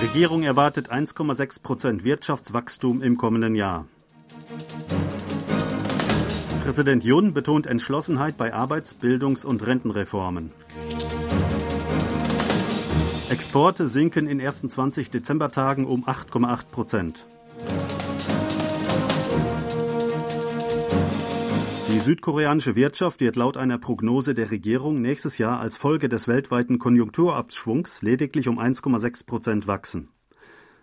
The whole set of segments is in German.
Regierung erwartet 1,6 Prozent Wirtschaftswachstum im kommenden Jahr. Präsident Jun betont Entschlossenheit bei Arbeits-, Bildungs- und Rentenreformen. Exporte sinken in ersten 20 Dezembertagen um 8,8 Prozent. Die südkoreanische Wirtschaft wird laut einer Prognose der Regierung nächstes Jahr als Folge des weltweiten Konjunkturabschwungs lediglich um 1,6 Prozent wachsen.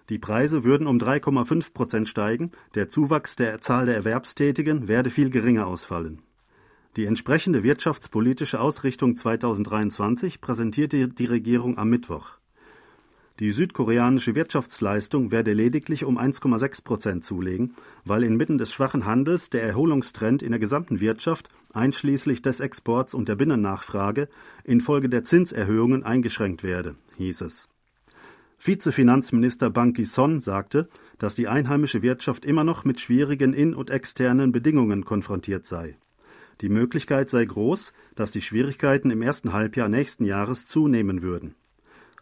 Die Preise würden um 3,5 Prozent steigen, der Zuwachs der Zahl der Erwerbstätigen werde viel geringer ausfallen. Die entsprechende wirtschaftspolitische Ausrichtung 2023 präsentierte die Regierung am Mittwoch. Die südkoreanische Wirtschaftsleistung werde lediglich um 1,6 Prozent zulegen, weil inmitten des schwachen Handels der Erholungstrend in der gesamten Wirtschaft, einschließlich des Exports und der Binnennachfrage, infolge der Zinserhöhungen eingeschränkt werde, hieß es. Vizefinanzminister Bang Ki-son sagte, dass die einheimische Wirtschaft immer noch mit schwierigen in- und externen Bedingungen konfrontiert sei. Die Möglichkeit sei groß, dass die Schwierigkeiten im ersten Halbjahr nächsten Jahres zunehmen würden.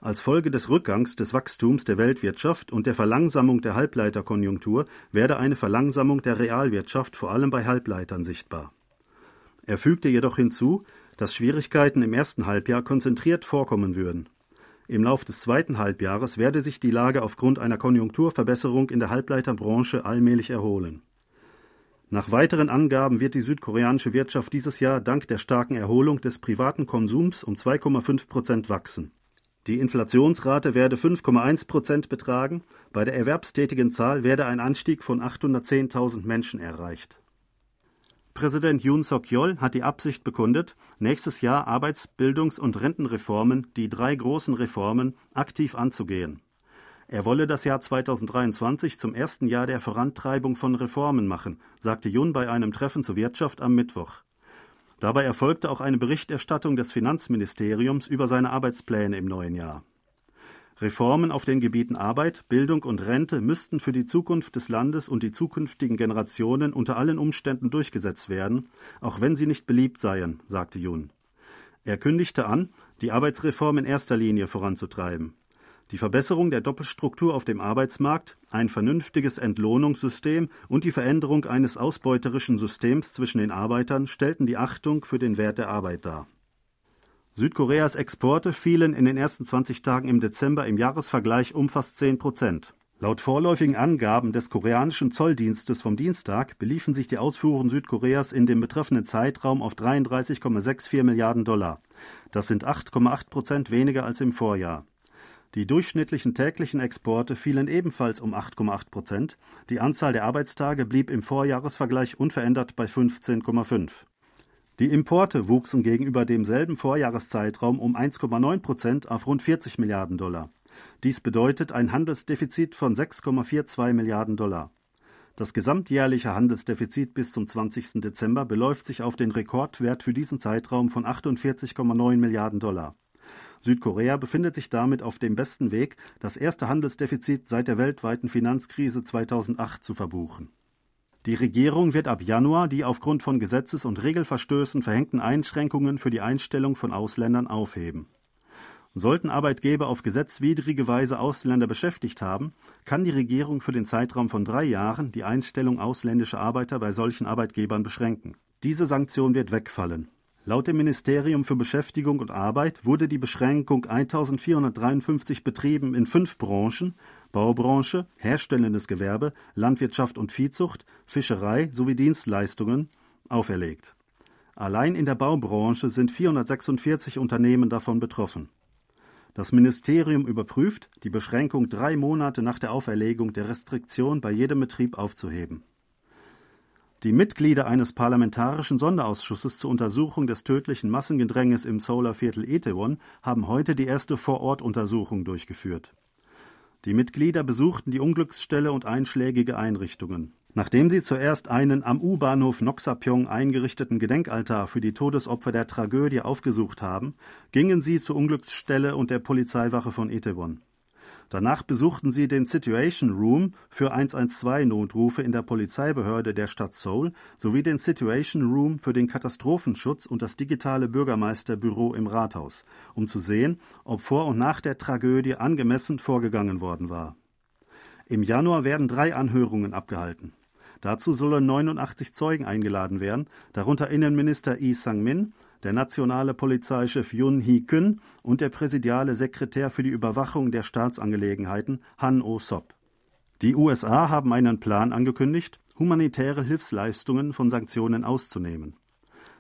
Als Folge des Rückgangs des Wachstums der Weltwirtschaft und der Verlangsamung der Halbleiterkonjunktur werde eine Verlangsamung der Realwirtschaft vor allem bei Halbleitern sichtbar. Er fügte jedoch hinzu, dass Schwierigkeiten im ersten Halbjahr konzentriert vorkommen würden. Im Lauf des zweiten Halbjahres werde sich die Lage aufgrund einer Konjunkturverbesserung in der Halbleiterbranche allmählich erholen. Nach weiteren Angaben wird die südkoreanische Wirtschaft dieses Jahr dank der starken Erholung des privaten Konsums um 2,5 Prozent wachsen. Die Inflationsrate werde 5,1 Prozent betragen, bei der erwerbstätigen Zahl werde ein Anstieg von 810.000 Menschen erreicht. Präsident Yoon Suk-yeol hat die Absicht bekundet, nächstes Jahr Arbeits-, Bildungs- und Rentenreformen, die drei großen Reformen, aktiv anzugehen. Er wolle das Jahr 2023 zum ersten Jahr der Vorantreibung von Reformen machen, sagte Yoon bei einem Treffen zur Wirtschaft am Mittwoch. Dabei erfolgte auch eine Berichterstattung des Finanzministeriums über seine Arbeitspläne im neuen Jahr. Reformen auf den Gebieten Arbeit, Bildung und Rente müssten für die Zukunft des Landes und die zukünftigen Generationen unter allen Umständen durchgesetzt werden, auch wenn sie nicht beliebt seien, sagte Jun. Er kündigte an, die Arbeitsreform in erster Linie voranzutreiben. Die Verbesserung der Doppelstruktur auf dem Arbeitsmarkt, ein vernünftiges Entlohnungssystem und die Veränderung eines ausbeuterischen Systems zwischen den Arbeitern stellten die Achtung für den Wert der Arbeit dar. Südkoreas Exporte fielen in den ersten 20 Tagen im Dezember im Jahresvergleich um fast 10 Prozent. Laut vorläufigen Angaben des koreanischen Zolldienstes vom Dienstag beliefen sich die Ausfuhren Südkoreas in dem betreffenden Zeitraum auf 33,64 Milliarden Dollar. Das sind 8,8 Prozent weniger als im Vorjahr. Die durchschnittlichen täglichen Exporte fielen ebenfalls um 8,8 Prozent. Die Anzahl der Arbeitstage blieb im Vorjahresvergleich unverändert bei 15,5. Die Importe wuchsen gegenüber demselben Vorjahreszeitraum um 1,9 Prozent auf rund 40 Milliarden Dollar. Dies bedeutet ein Handelsdefizit von 6,42 Milliarden Dollar. Das gesamtjährliche Handelsdefizit bis zum 20. Dezember beläuft sich auf den Rekordwert für diesen Zeitraum von 48,9 Milliarden Dollar. Südkorea befindet sich damit auf dem besten Weg, das erste Handelsdefizit seit der weltweiten Finanzkrise 2008 zu verbuchen. Die Regierung wird ab Januar die aufgrund von Gesetzes- und Regelverstößen verhängten Einschränkungen für die Einstellung von Ausländern aufheben. Sollten Arbeitgeber auf gesetzwidrige Weise Ausländer beschäftigt haben, kann die Regierung für den Zeitraum von drei Jahren die Einstellung ausländischer Arbeiter bei solchen Arbeitgebern beschränken. Diese Sanktion wird wegfallen. Laut dem Ministerium für Beschäftigung und Arbeit wurde die Beschränkung 1453 Betrieben in fünf Branchen Baubranche, herstellendes Gewerbe, Landwirtschaft und Viehzucht, Fischerei sowie Dienstleistungen auferlegt. Allein in der Baubranche sind 446 Unternehmen davon betroffen. Das Ministerium überprüft, die Beschränkung drei Monate nach der Auferlegung der Restriktion bei jedem Betrieb aufzuheben. Die Mitglieder eines parlamentarischen Sonderausschusses zur Untersuchung des tödlichen Massengedränges im Solarviertel Itaewon haben heute die erste Vorortuntersuchung durchgeführt. Die Mitglieder besuchten die Unglücksstelle und einschlägige Einrichtungen. Nachdem sie zuerst einen am U-Bahnhof Noxapyong eingerichteten Gedenkaltar für die Todesopfer der Tragödie aufgesucht haben, gingen sie zur Unglücksstelle und der Polizeiwache von Itaewon. Danach besuchten sie den Situation Room für 112-Notrufe in der Polizeibehörde der Stadt Seoul sowie den Situation Room für den Katastrophenschutz und das digitale Bürgermeisterbüro im Rathaus, um zu sehen, ob vor und nach der Tragödie angemessen vorgegangen worden war. Im Januar werden drei Anhörungen abgehalten. Dazu sollen 89 Zeugen eingeladen werden, darunter Innenminister Lee Sang-min, der nationale Polizeichef Yun Hee-kün und der präsidiale Sekretär für die Überwachung der Staatsangelegenheiten Han Oh-sop. Die USA haben einen Plan angekündigt, humanitäre Hilfsleistungen von Sanktionen auszunehmen.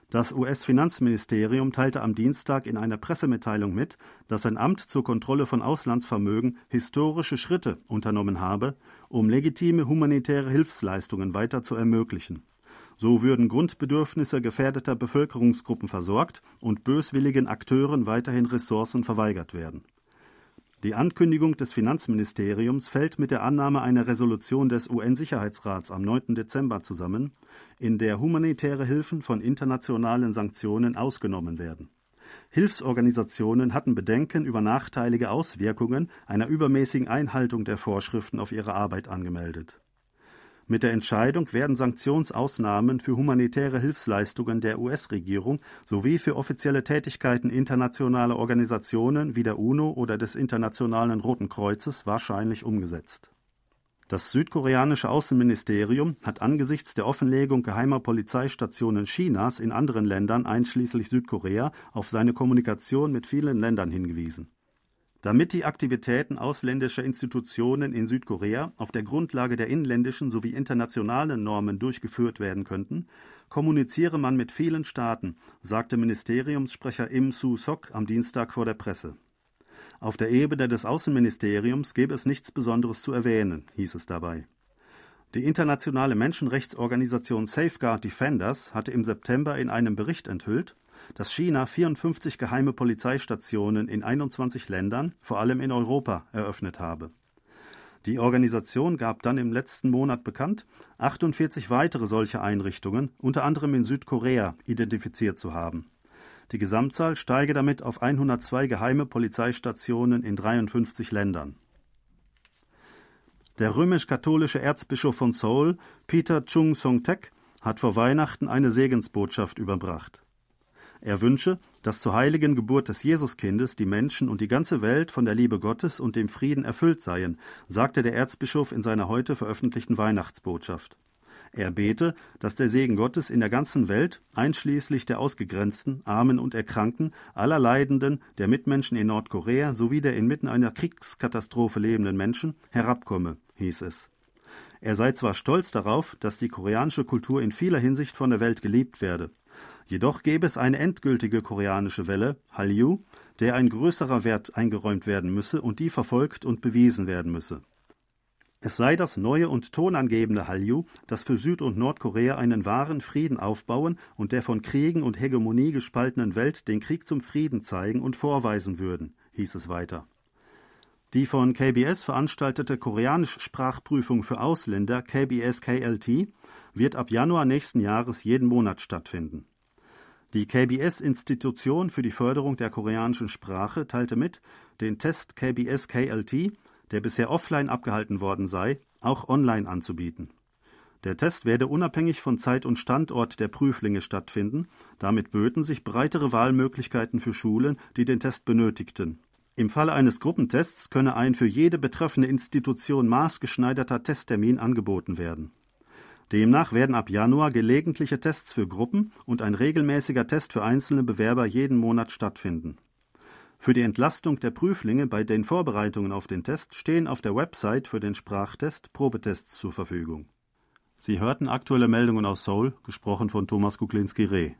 Das US-Finanzministerium teilte am Dienstag in einer Pressemitteilung mit, dass sein Amt zur Kontrolle von Auslandsvermögen historische Schritte unternommen habe, um legitime humanitäre Hilfsleistungen weiter zu ermöglichen. So würden Grundbedürfnisse gefährdeter Bevölkerungsgruppen versorgt und böswilligen Akteuren weiterhin Ressourcen verweigert werden. Die Ankündigung des Finanzministeriums fällt mit der Annahme einer Resolution des UN-Sicherheitsrats am 9. Dezember zusammen, in der humanitäre Hilfen von internationalen Sanktionen ausgenommen werden. Hilfsorganisationen hatten Bedenken über nachteilige Auswirkungen einer übermäßigen Einhaltung der Vorschriften auf ihre Arbeit angemeldet. Mit der Entscheidung werden Sanktionsausnahmen für humanitäre Hilfsleistungen der US-Regierung sowie für offizielle Tätigkeiten internationaler Organisationen wie der UNO oder des Internationalen Roten Kreuzes wahrscheinlich umgesetzt. Das südkoreanische Außenministerium hat angesichts der Offenlegung geheimer Polizeistationen Chinas in anderen Ländern einschließlich Südkorea auf seine Kommunikation mit vielen Ländern hingewiesen damit die Aktivitäten ausländischer Institutionen in Südkorea auf der Grundlage der inländischen sowie internationalen Normen durchgeführt werden könnten, kommuniziere man mit vielen Staaten, sagte Ministeriumssprecher Im Su-sok am Dienstag vor der Presse. Auf der Ebene des Außenministeriums gäbe es nichts Besonderes zu erwähnen, hieß es dabei. Die internationale Menschenrechtsorganisation Safeguard Defenders hatte im September in einem Bericht enthüllt, dass China 54 geheime Polizeistationen in 21 Ländern, vor allem in Europa, eröffnet habe. Die Organisation gab dann im letzten Monat bekannt, 48 weitere solche Einrichtungen, unter anderem in Südkorea, identifiziert zu haben. Die Gesamtzahl steige damit auf 102 geheime Polizeistationen in 53 Ländern. Der römisch-katholische Erzbischof von Seoul, Peter Chung Song-tek, hat vor Weihnachten eine Segensbotschaft überbracht. Er wünsche, dass zur heiligen Geburt des Jesuskindes die Menschen und die ganze Welt von der Liebe Gottes und dem Frieden erfüllt seien, sagte der Erzbischof in seiner heute veröffentlichten Weihnachtsbotschaft. Er bete, dass der Segen Gottes in der ganzen Welt, einschließlich der Ausgegrenzten, Armen und Erkrankten, aller Leidenden, der Mitmenschen in Nordkorea sowie der inmitten einer Kriegskatastrophe lebenden Menschen, herabkomme, hieß es. Er sei zwar stolz darauf, dass die koreanische Kultur in vieler Hinsicht von der Welt geliebt werde. Jedoch gäbe es eine endgültige koreanische Welle, Hallyu, der ein größerer Wert eingeräumt werden müsse und die verfolgt und bewiesen werden müsse. Es sei das neue und tonangebende Hallyu, das für Süd- und Nordkorea einen wahren Frieden aufbauen und der von Kriegen und Hegemonie gespaltenen Welt den Krieg zum Frieden zeigen und vorweisen würden, hieß es weiter. Die von KBS veranstaltete Koreanisch-Sprachprüfung für Ausländer KBS KLT wird ab Januar nächsten Jahres jeden Monat stattfinden. Die KBS-Institution für die Förderung der koreanischen Sprache teilte mit, den Test KBS KLT, der bisher offline abgehalten worden sei, auch online anzubieten. Der Test werde unabhängig von Zeit und Standort der Prüflinge stattfinden, damit böten sich breitere Wahlmöglichkeiten für Schulen, die den Test benötigten. Im Falle eines Gruppentests könne ein für jede betreffende Institution maßgeschneiderter Testtermin angeboten werden. Demnach werden ab Januar gelegentliche Tests für Gruppen und ein regelmäßiger Test für einzelne Bewerber jeden Monat stattfinden. Für die Entlastung der Prüflinge bei den Vorbereitungen auf den Test stehen auf der Website für den Sprachtest Probetests zur Verfügung. Sie hörten aktuelle Meldungen aus Seoul, gesprochen von Thomas Kuklinski-Reh.